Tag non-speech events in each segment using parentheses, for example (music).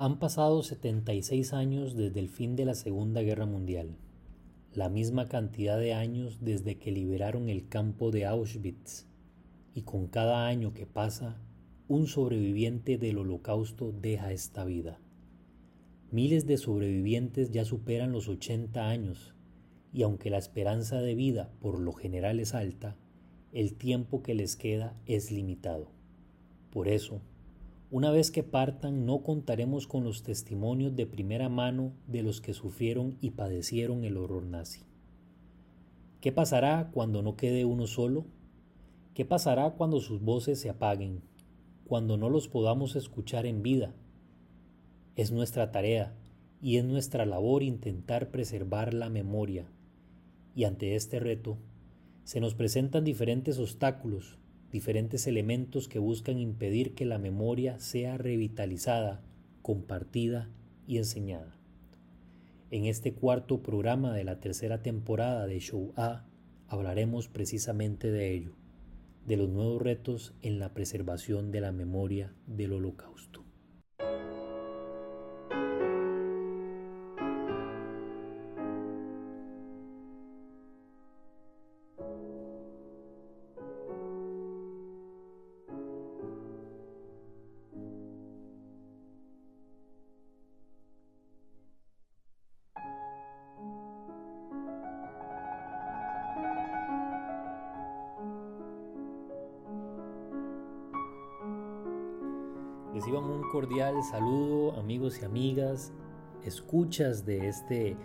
Han pasado 76 años desde el fin de la Segunda Guerra Mundial, la misma cantidad de años desde que liberaron el campo de Auschwitz, y con cada año que pasa, un sobreviviente del holocausto deja esta vida. Miles de sobrevivientes ya superan los 80 años, y aunque la esperanza de vida por lo general es alta, el tiempo que les queda es limitado. Por eso, una vez que partan no contaremos con los testimonios de primera mano de los que sufrieron y padecieron el horror nazi. ¿Qué pasará cuando no quede uno solo? ¿Qué pasará cuando sus voces se apaguen? Cuando no los podamos escuchar en vida. Es nuestra tarea y es nuestra labor intentar preservar la memoria. Y ante este reto, se nos presentan diferentes obstáculos, diferentes elementos que buscan impedir que la memoria sea revitalizada, compartida y enseñada. En este cuarto programa de la tercera temporada de Show A hablaremos precisamente de ello, de los nuevos retos en la preservación de la memoria del holocausto. Cordial saludo amigos y amigas, escuchas de este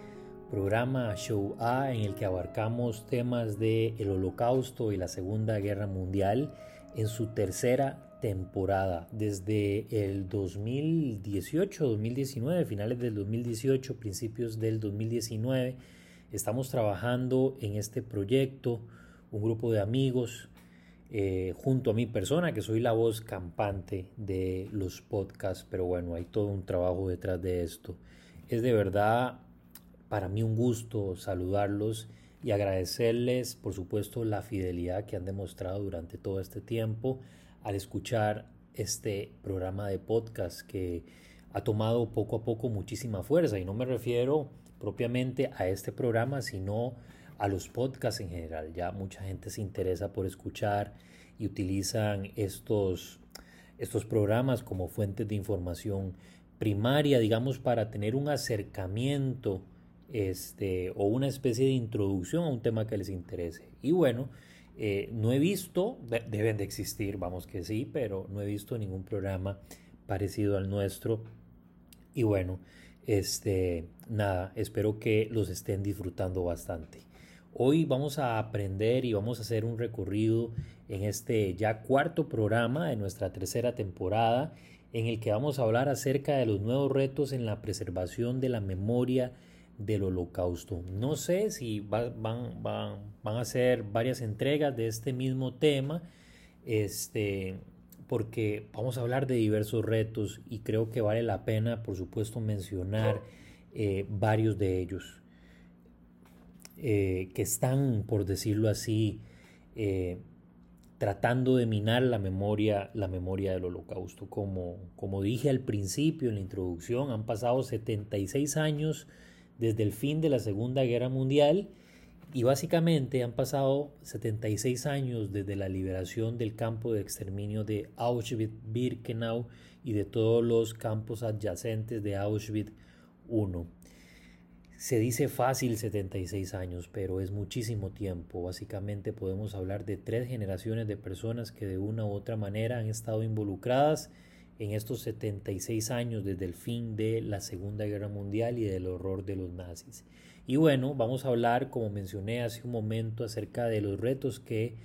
programa Show A en el que abarcamos temas de el Holocausto y la Segunda Guerra Mundial en su tercera temporada desde el 2018, 2019, finales del 2018, principios del 2019. Estamos trabajando en este proyecto, un grupo de amigos eh, junto a mi persona, que soy la voz campante de los podcasts, pero bueno, hay todo un trabajo detrás de esto. Es de verdad para mí un gusto saludarlos y agradecerles, por supuesto, la fidelidad que han demostrado durante todo este tiempo al escuchar este programa de podcast que ha tomado poco a poco muchísima fuerza y no me refiero propiamente a este programa, sino a los podcasts en general. Ya mucha gente se interesa por escuchar y utilizan estos, estos programas como fuentes de información primaria, digamos, para tener un acercamiento este, o una especie de introducción a un tema que les interese. Y bueno, eh, no he visto, deben de existir, vamos que sí, pero no he visto ningún programa parecido al nuestro. Y bueno, este, nada, espero que los estén disfrutando bastante. Hoy vamos a aprender y vamos a hacer un recorrido en este ya cuarto programa de nuestra tercera temporada en el que vamos a hablar acerca de los nuevos retos en la preservación de la memoria del holocausto. No sé si van, van, van a ser varias entregas de este mismo tema, este, porque vamos a hablar de diversos retos y creo que vale la pena, por supuesto, mencionar eh, varios de ellos. Eh, que están, por decirlo así, eh, tratando de minar la memoria, la memoria del holocausto. Como, como dije al principio en la introducción, han pasado 76 años desde el fin de la Segunda Guerra Mundial y básicamente han pasado 76 años desde la liberación del campo de exterminio de Auschwitz-Birkenau y de todos los campos adyacentes de Auschwitz I. Se dice fácil 76 años, pero es muchísimo tiempo. Básicamente podemos hablar de tres generaciones de personas que de una u otra manera han estado involucradas en estos 76 años desde el fin de la Segunda Guerra Mundial y del horror de los nazis. Y bueno, vamos a hablar, como mencioné hace un momento, acerca de los retos que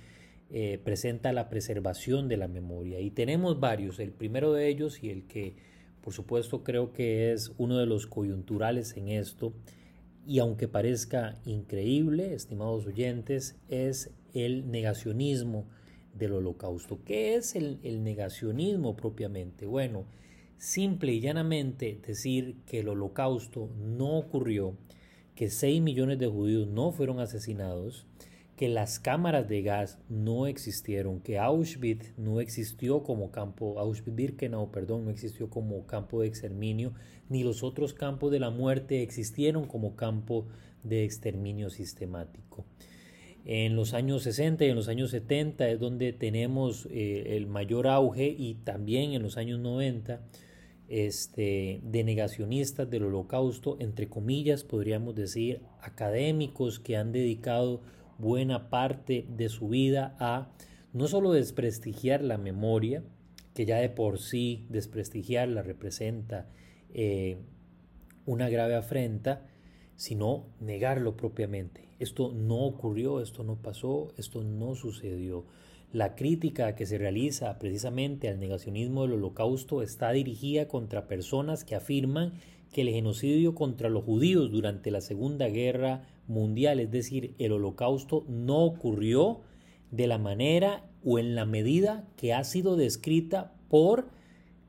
eh, presenta la preservación de la memoria. Y tenemos varios. El primero de ellos y el que, por supuesto, creo que es uno de los coyunturales en esto, y aunque parezca increíble, estimados oyentes, es el negacionismo del holocausto. ¿Qué es el, negacionismo propiamente? Bueno, simple y llanamente decir que el holocausto no ocurrió, que 6 millones de judíos no fueron asesinados, que las cámaras de gas no existieron, que Auschwitz no existió como campo, Auschwitz-Birkenau, perdón, no existió como campo de exterminio, ni los otros campos de la muerte existieron como campo de exterminio sistemático. En los años 60 y en los años 70 es donde tenemos eh, el mayor auge y también en los años 90 este, de negacionistas del holocausto, entre comillas, podríamos decir, académicos que han dedicado buena parte de su vida a no solo desprestigiar la memoria, que ya de por sí desprestigiarla representa eh, una grave afrenta, sino negarlo propiamente. Esto no ocurrió, esto no pasó, esto no sucedió. La crítica que se realiza precisamente al negacionismo del holocausto está dirigida contra personas que afirman que el genocidio contra los judíos durante la Segunda Guerra Mundial, es decir, el holocausto, no ocurrió de la manera o en la medida que ha sido descrita por,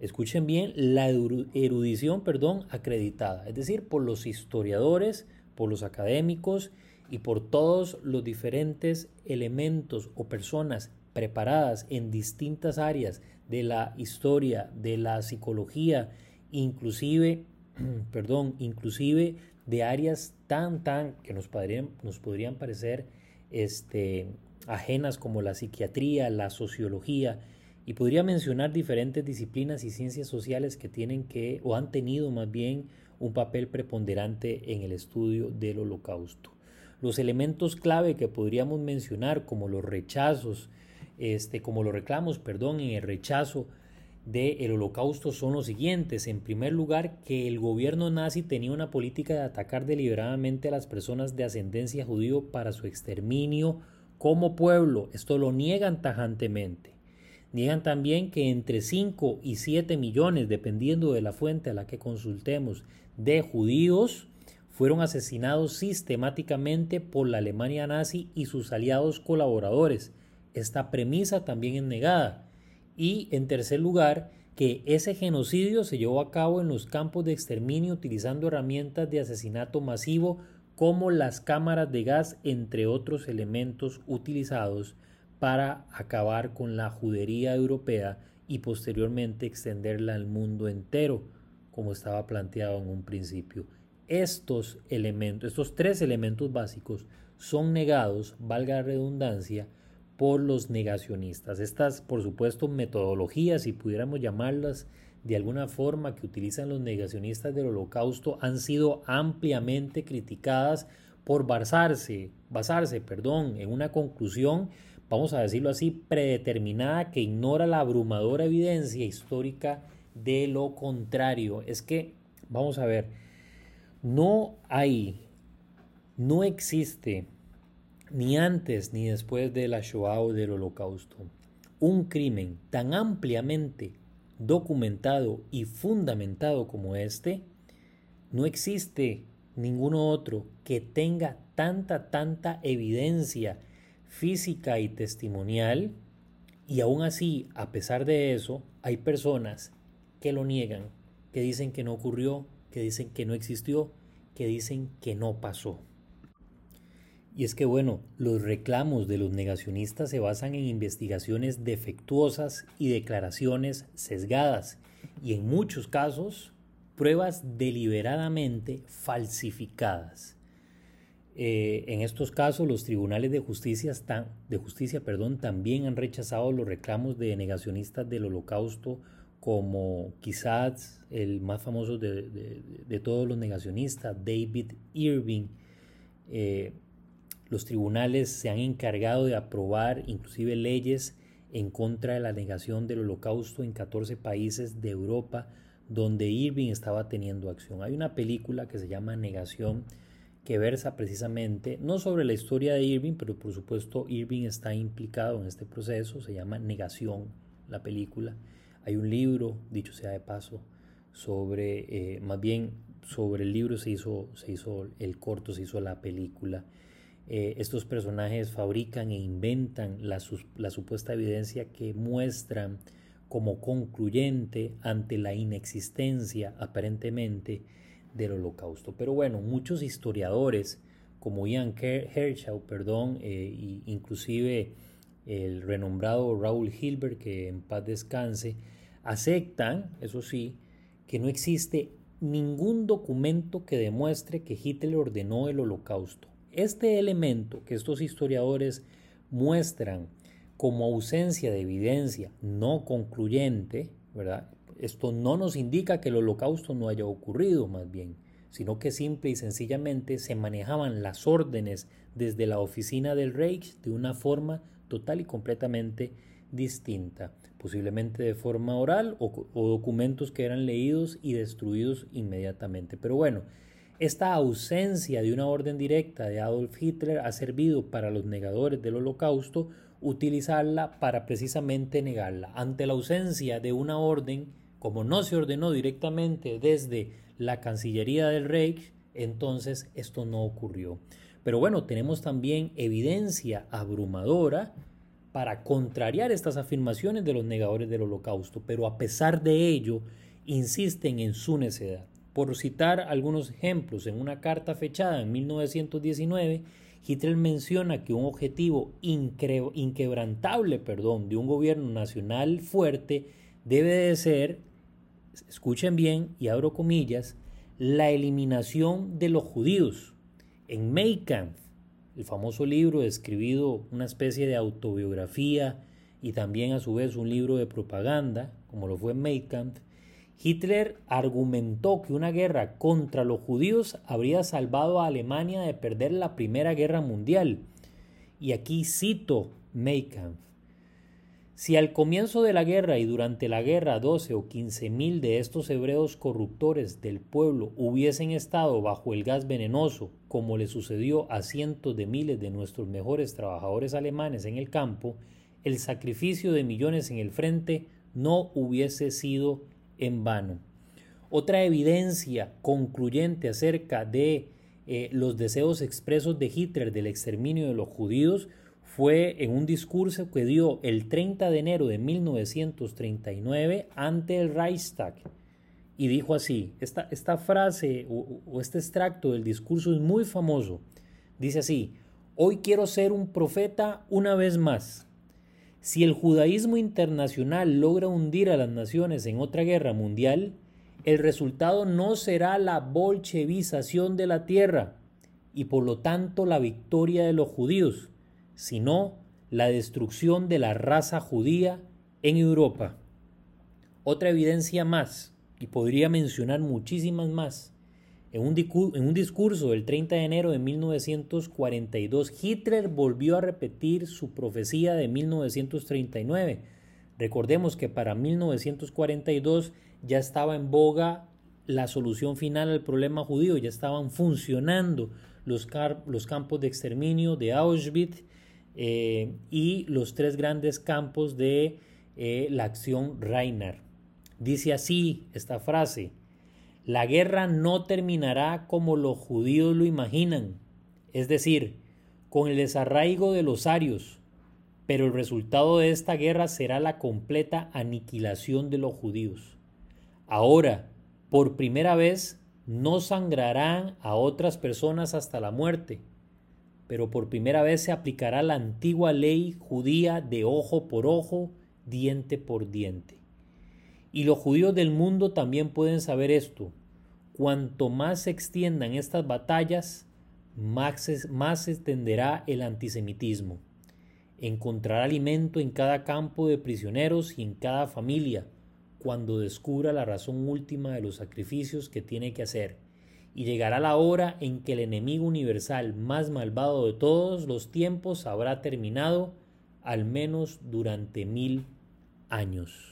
escuchen bien, la erudición, perdón, acreditada, es decir, por los historiadores, por los académicos y por todos los diferentes elementos o personas preparadas en distintas áreas de la historia, de la psicología, inclusive (clears throat) perdón, inclusive de áreas tan, tan que nos podrían, nos podrían parecer este, ajenas como la psiquiatría, la sociología, y podría mencionar diferentes disciplinas y ciencias sociales que tienen que, o han tenido más bien, un papel preponderante en el estudio del holocausto. Los elementos clave que podríamos mencionar, como los rechazos, este, como los reclamos, perdón, en el rechazo del holocausto son los siguientes. En primer lugar, que el gobierno nazi tenía una política de atacar deliberadamente a las personas de ascendencia judío para su exterminio como pueblo. Esto lo niegan tajantemente. Niegan también que entre 5 y 7 millones, dependiendo de la fuente a la que consultemos, de judíos fueron asesinados sistemáticamente por la Alemania nazi y sus aliados colaboradores. Esta premisa también es negada. Y en tercer lugar, que ese genocidio se llevó a cabo en los campos de exterminio utilizando herramientas de asesinato masivo como las cámaras de gas, entre otros elementos utilizados para acabar con la judería europea y posteriormente extenderla al mundo entero, como estaba planteado en un principio. Estos elementos, estos tres elementos básicos, son negados, valga la redundancia, por los negacionistas. Estas, por supuesto, metodologías, si pudiéramos llamarlas de alguna forma, que utilizan los negacionistas del holocausto, han sido ampliamente criticadas por basarse, basarse perdón, en una conclusión, vamos a decirlo así, predeterminada que ignora la abrumadora evidencia histórica de lo contrario. Es que, vamos a ver, no hay, no existe ni antes ni después de la Shoah o del Holocausto. Un crimen tan ampliamente documentado y fundamentado como este, no existe ninguno otro que tenga tanta, tanta evidencia física y testimonial y aún así, a pesar de eso, hay personas que lo niegan, que dicen que no ocurrió, que dicen que no existió, que dicen que no pasó. Y es que, bueno, los reclamos de los negacionistas se basan en investigaciones defectuosas y declaraciones sesgadas, y en muchos casos, pruebas deliberadamente falsificadas. Eh, en estos casos, los tribunales de justicia, de justicia perdón, también han rechazado los reclamos de negacionistas del holocausto, como quizás el más famoso de, todos los negacionistas, David Irving. Eh, los tribunales se han encargado de aprobar inclusive leyes en contra de la negación del holocausto en 14 países de Europa donde Irving estaba teniendo acción. Hay una película que se llama Negación que versa precisamente no sobre la historia de Irving, pero por supuesto Irving está implicado en este proceso, se llama Negación la película. Hay un libro, dicho sea de paso, sobre, eh, más bien sobre el libro se hizo, se hizo el corto, se hizo la película. Eh, estos personajes fabrican e inventan la, supuesta evidencia que muestran como concluyente ante la inexistencia aparentemente del holocausto. Pero bueno, muchos historiadores como Ian Hershaw, perdón, e inclusive el renombrado Raúl Hilbert, que en paz descanse, aceptan, eso sí, que no existe ningún documento que demuestre que Hitler ordenó el holocausto. Este elemento que estos historiadores muestran como ausencia de evidencia no concluyente, ¿verdad? Esto no nos indica que el holocausto no haya ocurrido, más bien, sino que simple y sencillamente se manejaban las órdenes desde la oficina del Reich de una forma total y completamente distinta, posiblemente de forma oral o, documentos que eran leídos y destruidos inmediatamente. Pero bueno, esta ausencia de una orden directa de Adolf Hitler ha servido para los negadores del holocausto utilizarla para precisamente negarla. Ante la ausencia de una orden, como no se ordenó directamente desde la Cancillería del Reich, entonces esto no ocurrió. Pero bueno, tenemos también evidencia abrumadora para contrariar estas afirmaciones de los negadores del holocausto, pero a pesar de ello insisten en su necedad. Por citar algunos ejemplos, en una carta fechada en 1919, Hitler menciona que un objetivo inquebrantable perdón, de un gobierno nacional fuerte debe de ser, escuchen bien y abro comillas, la eliminación de los judíos. En Mein el famoso libro escribido una especie de autobiografía y también a su vez un libro de propaganda, como lo fue Mein Hitler argumentó que una guerra contra los judíos habría salvado a Alemania de perder la Primera Guerra Mundial. Y aquí cito Mein Si al comienzo de la guerra y durante la guerra 12 o 15 mil de estos hebreos corruptores del pueblo hubiesen estado bajo el gas venenoso, como le sucedió a cientos de miles de nuestros mejores trabajadores alemanes en el campo, el sacrificio de millones en el frente no hubiese sido en vano. Otra evidencia concluyente acerca de eh, los deseos expresos de Hitler del exterminio de los judíos fue en un discurso que dio el 30 de enero de 1939 ante el Reichstag. Y dijo así, esta, esta frase o, o este extracto del discurso es muy famoso. Dice así, hoy quiero ser un profeta una vez más. Si el judaísmo internacional logra hundir a las naciones en otra guerra mundial, el resultado no será la bolchevización de la tierra y por lo tanto la victoria de los judíos, sino la destrucción de la raza judía en Europa. Otra evidencia más, y podría mencionar muchísimas más, en un, discurso del 30 de enero de 1942, Hitler volvió a repetir su profecía de 1939. Recordemos que para 1942 ya estaba en boga la solución final al problema judío, ya estaban funcionando los, campos de exterminio de Auschwitz eh, y los tres grandes campos de eh, la acción Reiner. Dice así esta frase, la guerra no terminará como los judíos lo imaginan, es decir, con el desarraigo de los arios, pero el resultado de esta guerra será la completa aniquilación de los judíos. Ahora, por primera vez, no sangrarán a otras personas hasta la muerte, pero por primera vez se aplicará la antigua ley judía de ojo por ojo, diente por diente. Y los judíos del mundo también pueden saber esto, Cuanto más se extiendan estas batallas, más, se extenderá el antisemitismo. Encontrará alimento en cada campo de prisioneros y en cada familia, cuando descubra la razón última de los sacrificios que tiene que hacer. Y llegará la hora en que el enemigo universal más malvado de todos los tiempos habrá terminado, al menos durante mil años.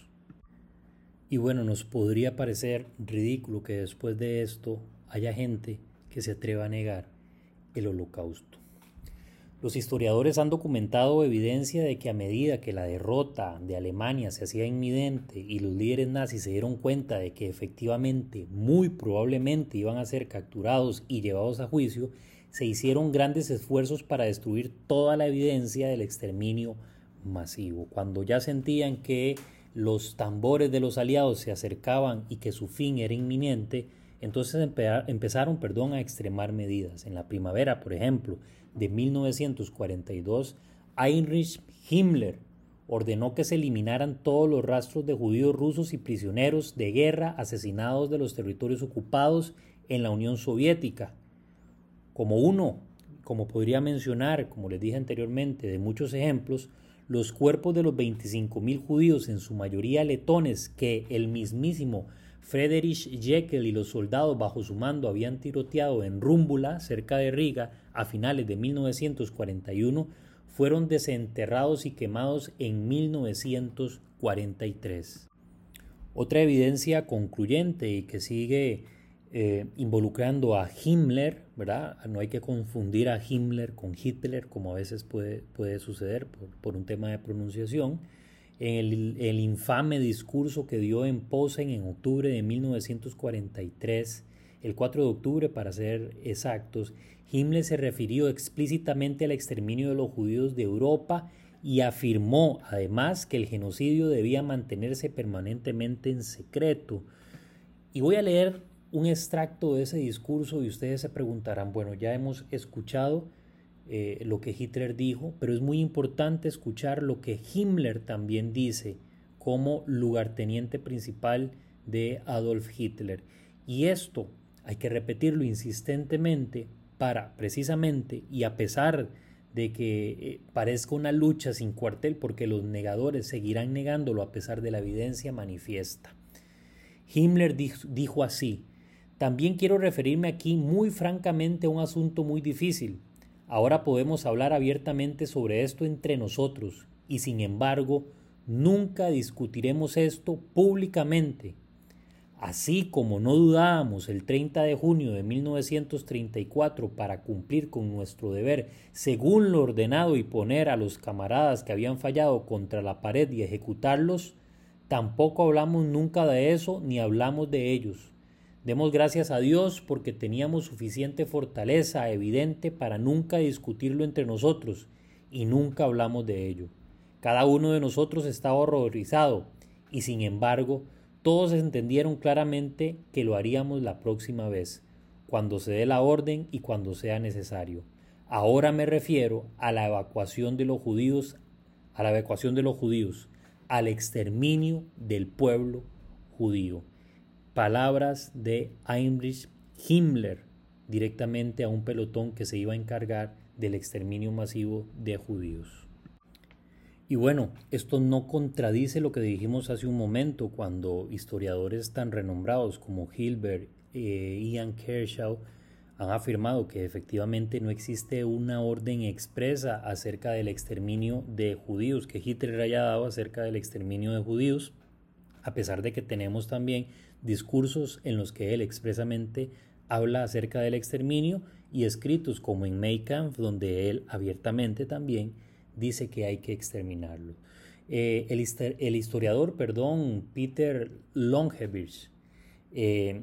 Y bueno, nos podría parecer ridículo que después de esto haya gente que se atreva a negar el holocausto. Los historiadores han documentado evidencia de que a medida que la derrota de Alemania se hacía inminente y los líderes nazis se dieron cuenta de que efectivamente, muy probablemente iban a ser capturados y llevados a juicio, se hicieron grandes esfuerzos para destruir toda la evidencia del exterminio masivo. Cuando ya sentían que los tambores de los aliados se acercaban y que su fin era inminente, entonces empezaron perdón, a extremar medidas. En la primavera, por ejemplo, de 1942, Heinrich Himmler ordenó que se eliminaran todos los rastros de judíos rusos y prisioneros de guerra asesinados de los territorios ocupados en la Unión Soviética. Como uno, como podría mencionar, como les dije anteriormente, de muchos ejemplos, los cuerpos de los 25.000 judíos, en su mayoría letones, que el mismísimo Friedrich Jekyll y los soldados bajo su mando habían tiroteado en Rúmbula, cerca de Riga, a finales de 1941, fueron desenterrados y quemados en 1943. Otra evidencia concluyente y que sigue eh, involucrando a Himmler, ¿verdad? No hay que confundir a Himmler con Hitler, como a veces puede, puede suceder por un tema de pronunciación en el, infame discurso que dio en Posen en octubre de 1943, el 4 de octubre para ser exactos, Himmler se refirió explícitamente al exterminio de los judíos de Europa y afirmó además que el genocidio debía mantenerse permanentemente en secreto. Y voy a leer un extracto de ese discurso y ustedes se preguntarán, bueno, ya hemos escuchado eh, lo que Hitler dijo, pero es muy importante escuchar lo que Himmler también dice como lugarteniente principal de Adolf Hitler. Y esto hay que repetirlo insistentemente para precisamente, y a pesar de que eh, parezca una lucha sin cuartel, porque los negadores seguirán negándolo a pesar de la evidencia manifiesta. Himmler dijo así, también quiero referirme aquí muy francamente a un asunto muy difícil, Ahora podemos hablar abiertamente sobre esto entre nosotros y sin embargo nunca discutiremos esto públicamente. Así como no dudábamos el 30 de junio de 1934 para cumplir con nuestro deber según lo ordenado y poner a los camaradas que habían fallado contra la pared y ejecutarlos, tampoco hablamos nunca de eso ni hablamos de ellos. Demos gracias a Dios porque teníamos suficiente fortaleza evidente para nunca discutirlo entre nosotros y nunca hablamos de ello. Cada uno de nosotros estaba horrorizado y sin embargo todos entendieron claramente que lo haríamos la próxima vez, cuando se dé la orden y cuando sea necesario. Ahora me refiero a la evacuación de los judíos, a la evacuación de los judíos, al exterminio del pueblo judío palabras de Heinrich Himmler directamente a un pelotón que se iba a encargar del exterminio masivo de judíos. Y bueno, esto no contradice lo que dijimos hace un momento cuando historiadores tan renombrados como Hilbert e Ian Kershaw han afirmado que efectivamente no existe una orden expresa acerca del exterminio de judíos, que Hitler haya dado acerca del exterminio de judíos, a pesar de que tenemos también discursos en los que él expresamente habla acerca del exterminio y escritos como en May Kampf, donde él abiertamente también dice que hay que exterminarlo. Eh, el, historiador, perdón, Peter Longevich, eh,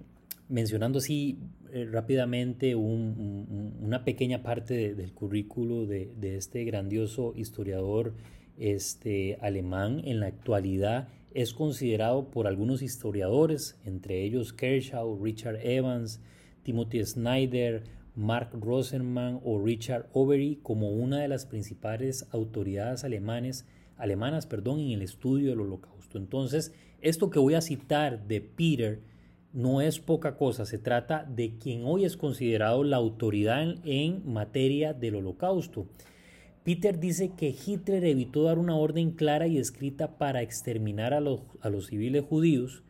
mencionando así eh, rápidamente una pequeña parte del currículo de, de, este grandioso historiador este, alemán, en la actualidad es considerado por algunos historiadores, entre ellos Kershaw, Richard Evans, Timothy Snyder, Mark Rosenman o Richard Overy, como una de las principales autoridades alemanes, alemanas perdón, en el estudio del holocausto. Entonces, esto que voy a citar de Peter no es poca cosa, se trata de quien hoy es considerado la autoridad en materia del holocausto. Peter dice que Hitler evitó dar una orden clara y escrita para exterminar a los, a los civiles judíos,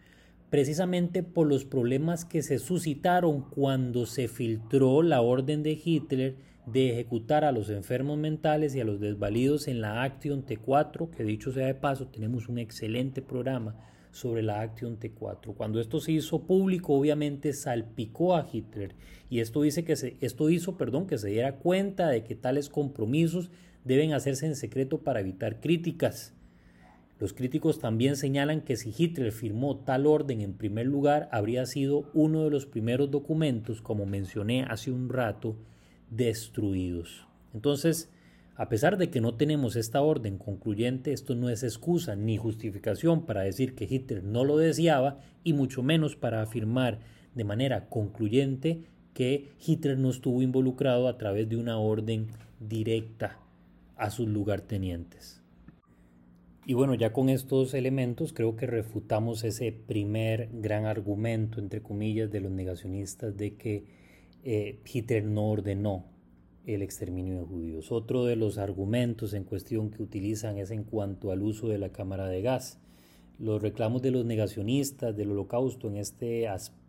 precisamente por los problemas que se suscitaron cuando se filtró la orden de Hitler de ejecutar a los enfermos mentales y a los desvalidos en la Action T4, que dicho sea de paso, tenemos un excelente programa sobre la Action T4. Cuando esto se hizo público, obviamente salpicó a Hitler y esto, dice que se, esto hizo perdón, que se diera cuenta de que tales compromisos deben hacerse en secreto para evitar críticas. Los críticos también señalan que si Hitler firmó tal orden en primer lugar, habría sido uno de los primeros documentos, como mencioné hace un rato, destruidos. Entonces, a pesar de que no tenemos esta orden concluyente, esto no es excusa ni justificación para decir que Hitler no lo deseaba y mucho menos para afirmar de manera concluyente que Hitler no estuvo involucrado a través de una orden directa a sus lugartenientes. Y bueno, ya con estos elementos creo que refutamos ese primer gran argumento, entre comillas, de los negacionistas de que eh, Hitler no ordenó el exterminio de judíos. Otro de los argumentos en cuestión que utilizan es en cuanto al uso de la cámara de gas. Los reclamos de los negacionistas del holocausto en este,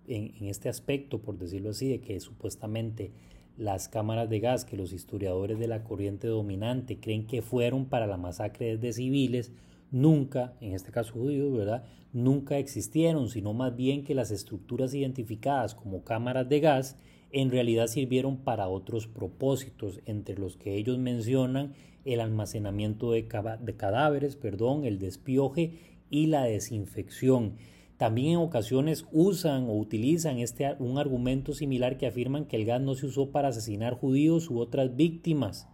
en este aspecto, por decirlo así, de que supuestamente las cámaras de gas que los historiadores de la corriente dominante creen que fueron para la masacre de civiles, nunca, en este caso judíos, ¿verdad? Nunca existieron, sino más bien que las estructuras identificadas como cámaras de gas en realidad sirvieron para otros propósitos, entre los que ellos mencionan el almacenamiento de, cadáveres, perdón, el despioje y la desinfección. También en ocasiones usan o utilizan este, un argumento similar que afirman que el gas no se usó para asesinar judíos u otras víctimas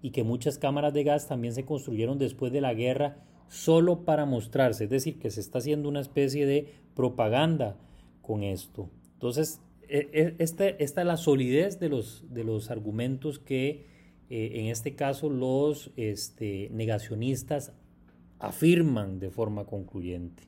y que muchas cámaras de gas también se construyeron después de la guerra solo para mostrarse, es decir, que se está haciendo una especie de propaganda con esto. Entonces, esta, esta es la solidez de los, de los argumentos que eh, en este caso los este, negacionistas afirman de forma concluyente.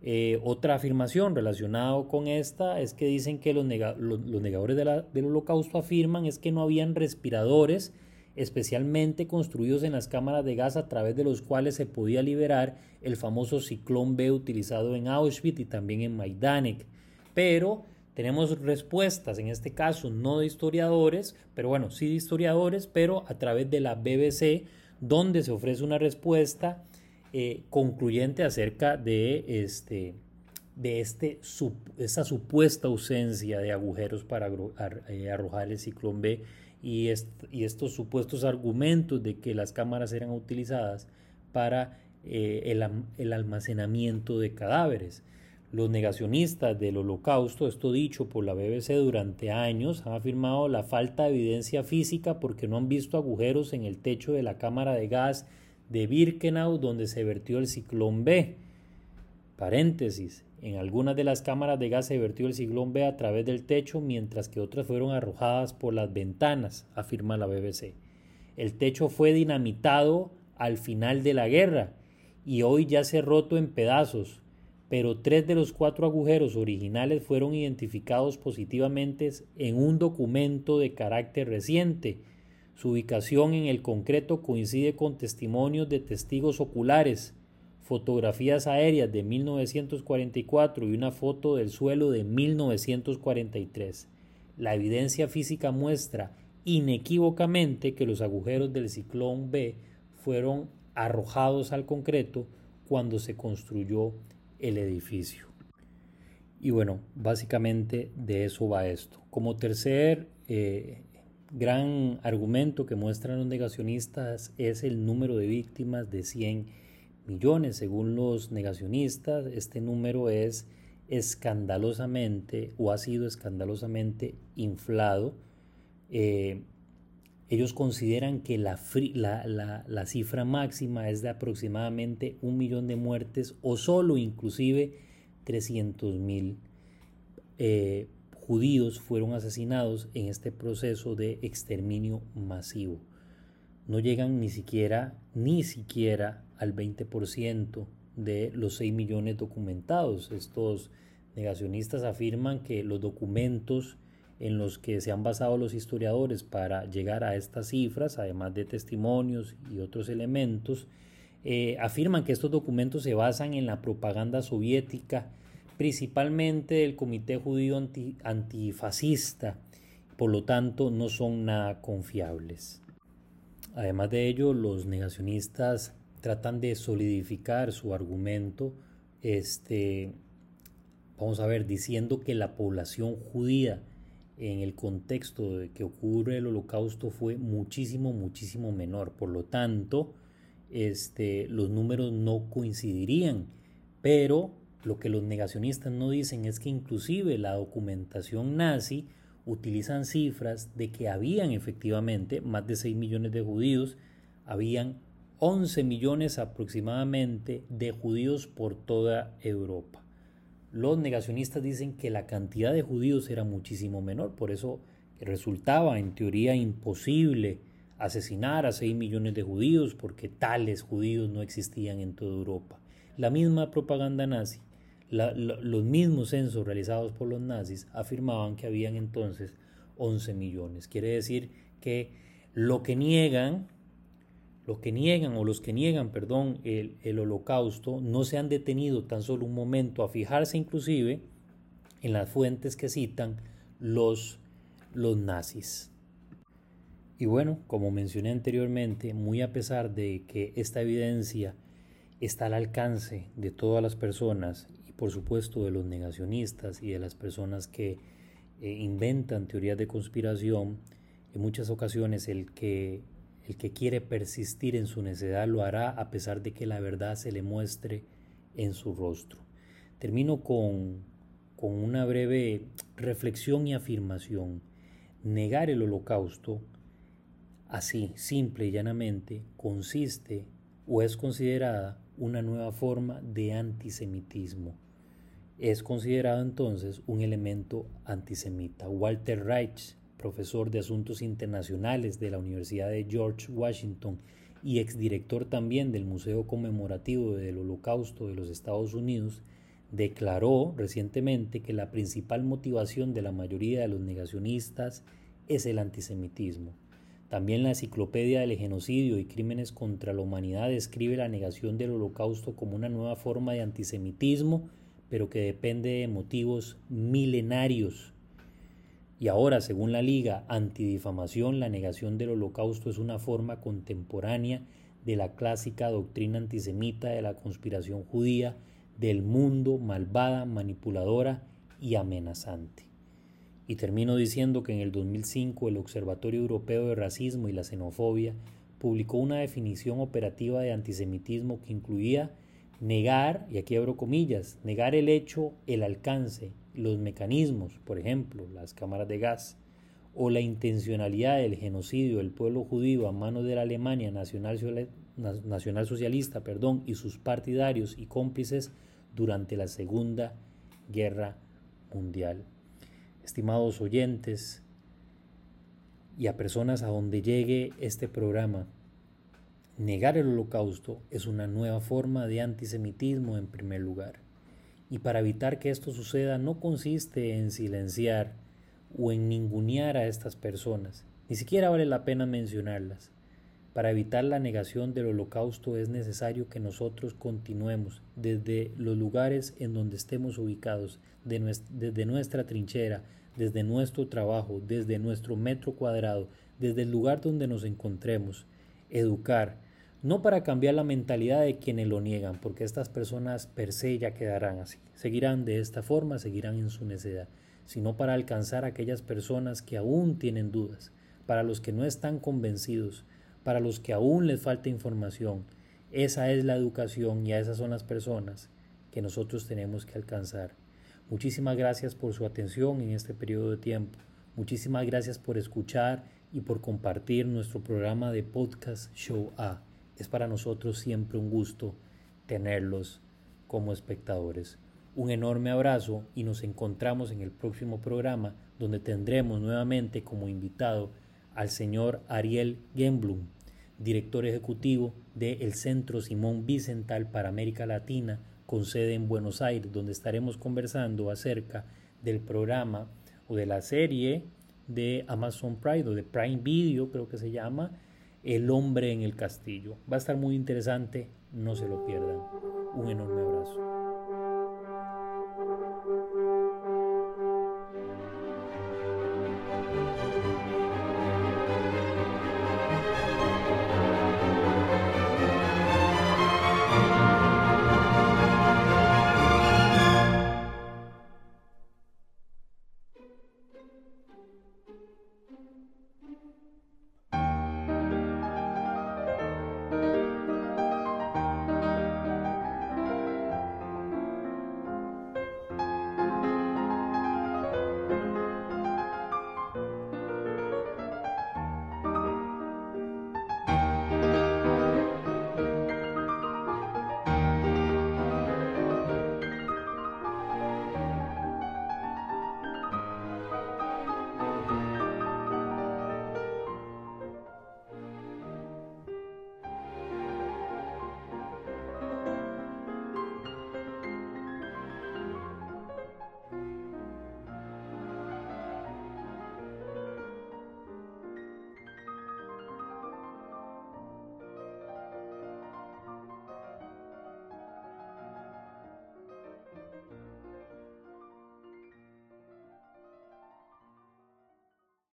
Eh, otra afirmación relacionada con esta es que dicen que los, negadores del holocausto afirman es que no habían respiradores especialmente construidos en las cámaras de gas a través de los cuales se podía liberar el famoso ciclón B utilizado en Auschwitz y también en Majdanek. Pero tenemos respuestas, en este caso no de historiadores, pero bueno, sí de historiadores, pero a través de la BBC, donde se ofrece una respuesta eh, concluyente acerca de, este, de este, esa supuesta ausencia de agujeros para eh, arrojar el ciclón B y, estos supuestos argumentos de que las cámaras eran utilizadas para eh, el almacenamiento de cadáveres. Los negacionistas del holocausto, esto dicho por la BBC durante años, han afirmado la falta de evidencia física porque no han visto agujeros en el techo de la cámara de gas de Birkenau donde se vertió el ciclón B. Paréntesis. En algunas de las cámaras de gas se vertió el ciclón B a través del techo, mientras que otras fueron arrojadas por las ventanas, afirma la BBC. El techo fue dinamitado al final de la guerra y hoy ya se ha roto en pedazos, pero tres de los cuatro agujeros originales fueron identificados positivamente en un documento de carácter reciente, su ubicación en el concreto coincide con testimonios de testigos oculares, fotografías aéreas de 1944 y una foto del suelo de 1943. La evidencia física muestra inequívocamente que los agujeros del ciclón B fueron arrojados al concreto cuando se construyó el edificio. Y bueno, básicamente de eso va esto. Como tercer eh, gran argumento que muestran los negacionistas es el número de víctimas de 100 millones. Según los negacionistas, este número es escandalosamente o ha sido escandalosamente inflado. Eh, ellos consideran que la, cifra máxima es de aproximadamente un millón de muertes o solo inclusive 300 mil eh, judíos fueron asesinados en este proceso de exterminio masivo. No llegan ni siquiera, ni siquiera al 20% de los 6 millones documentados. Estos negacionistas afirman que los documentos en los que se han basado los historiadores para llegar a estas cifras, además de testimonios y otros elementos, eh, afirman que estos documentos se basan en la propaganda soviética principalmente el Comité Judío Antifascista, por lo tanto no son nada confiables. Además de ello, los negacionistas tratan de solidificar su argumento, este, vamos a ver, diciendo que la población judía en el contexto de que ocurre el holocausto fue muchísimo, muchísimo menor. Por lo tanto, este, los números no coincidirían, pero lo que los negacionistas no dicen es que inclusive la documentación nazi utilizan cifras de que habían efectivamente más de 6 millones de judíos, habían 11 millones aproximadamente de judíos por toda Europa. Los negacionistas dicen que la cantidad de judíos era muchísimo menor, por eso resultaba en teoría imposible asesinar a 6 millones de judíos porque tales judíos no existían en toda Europa. La misma propaganda nazi, los mismos censos realizados por los nazis afirmaban que habían entonces 11 millones. Quiere decir que lo que niegan, los que niegan o los que niegan, perdón, el, el holocausto no se han detenido tan solo un momento a fijarse inclusive en las fuentes que citan los, los nazis. Y bueno, como mencioné anteriormente, muy a pesar de que esta evidencia está al alcance de todas las personas y por supuesto de los negacionistas y de las personas que eh, inventan teorías de conspiración, en muchas ocasiones el que, el que quiere persistir en su necedad lo hará a pesar de que la verdad se le muestre en su rostro. Termino con, con una breve reflexión y afirmación. Negar el holocausto Así, simple y llanamente, consiste o es considerada una nueva forma de antisemitismo. Es considerado entonces un elemento antisemita. Walter Reich, profesor de Asuntos Internacionales de la Universidad de George Washington y exdirector también del Museo Conmemorativo del Holocausto de los Estados Unidos, declaró recientemente que la principal motivación de la mayoría de los negacionistas es el antisemitismo. También la Enciclopedia del Genocidio y Crímenes contra la Humanidad describe la negación del holocausto como una nueva forma de antisemitismo, pero que depende de motivos milenarios. Y ahora, según la Liga Antidifamación, la negación del holocausto es una forma contemporánea de la clásica doctrina antisemita de la conspiración judía del mundo malvada, manipuladora y amenazante. Y termino diciendo que en el 2005 el Observatorio Europeo de Racismo y la Xenofobia publicó una definición operativa de antisemitismo que incluía negar, y aquí abro comillas, negar el hecho, el alcance, los mecanismos, por ejemplo, las cámaras de gas, o la intencionalidad del genocidio del pueblo judío a manos de la Alemania nacional, nacional socialista perdón, y sus partidarios y cómplices durante la Segunda Guerra Mundial estimados oyentes y a personas a donde llegue este programa, negar el holocausto es una nueva forma de antisemitismo en primer lugar. Y para evitar que esto suceda no consiste en silenciar o en ningunear a estas personas, ni siquiera vale la pena mencionarlas. Para evitar la negación del holocausto es necesario que nosotros continuemos desde los lugares en donde estemos ubicados, desde nuestra trinchera, desde nuestro trabajo, desde nuestro metro cuadrado, desde el lugar donde nos encontremos, educar, no para cambiar la mentalidad de quienes lo niegan, porque estas personas per se ya quedarán así, seguirán de esta forma, seguirán en su necedad, sino para alcanzar a aquellas personas que aún tienen dudas, para los que no están convencidos, para los que aún les falta información. Esa es la educación y a esas son las personas que nosotros tenemos que alcanzar. Muchísimas gracias por su atención en este periodo de tiempo. Muchísimas gracias por escuchar y por compartir nuestro programa de podcast Show A. Es para nosotros siempre un gusto tenerlos como espectadores. Un enorme abrazo y nos encontramos en el próximo programa donde tendremos nuevamente como invitado al señor Ariel Genblum, director ejecutivo del Centro Simón Vicental para América Latina con sede en Buenos Aires, donde estaremos conversando acerca del programa o de la serie de Amazon Prime o de Prime Video, creo que se llama, El hombre en el castillo. Va a estar muy interesante, no se lo pierdan. Un enorme abrazo.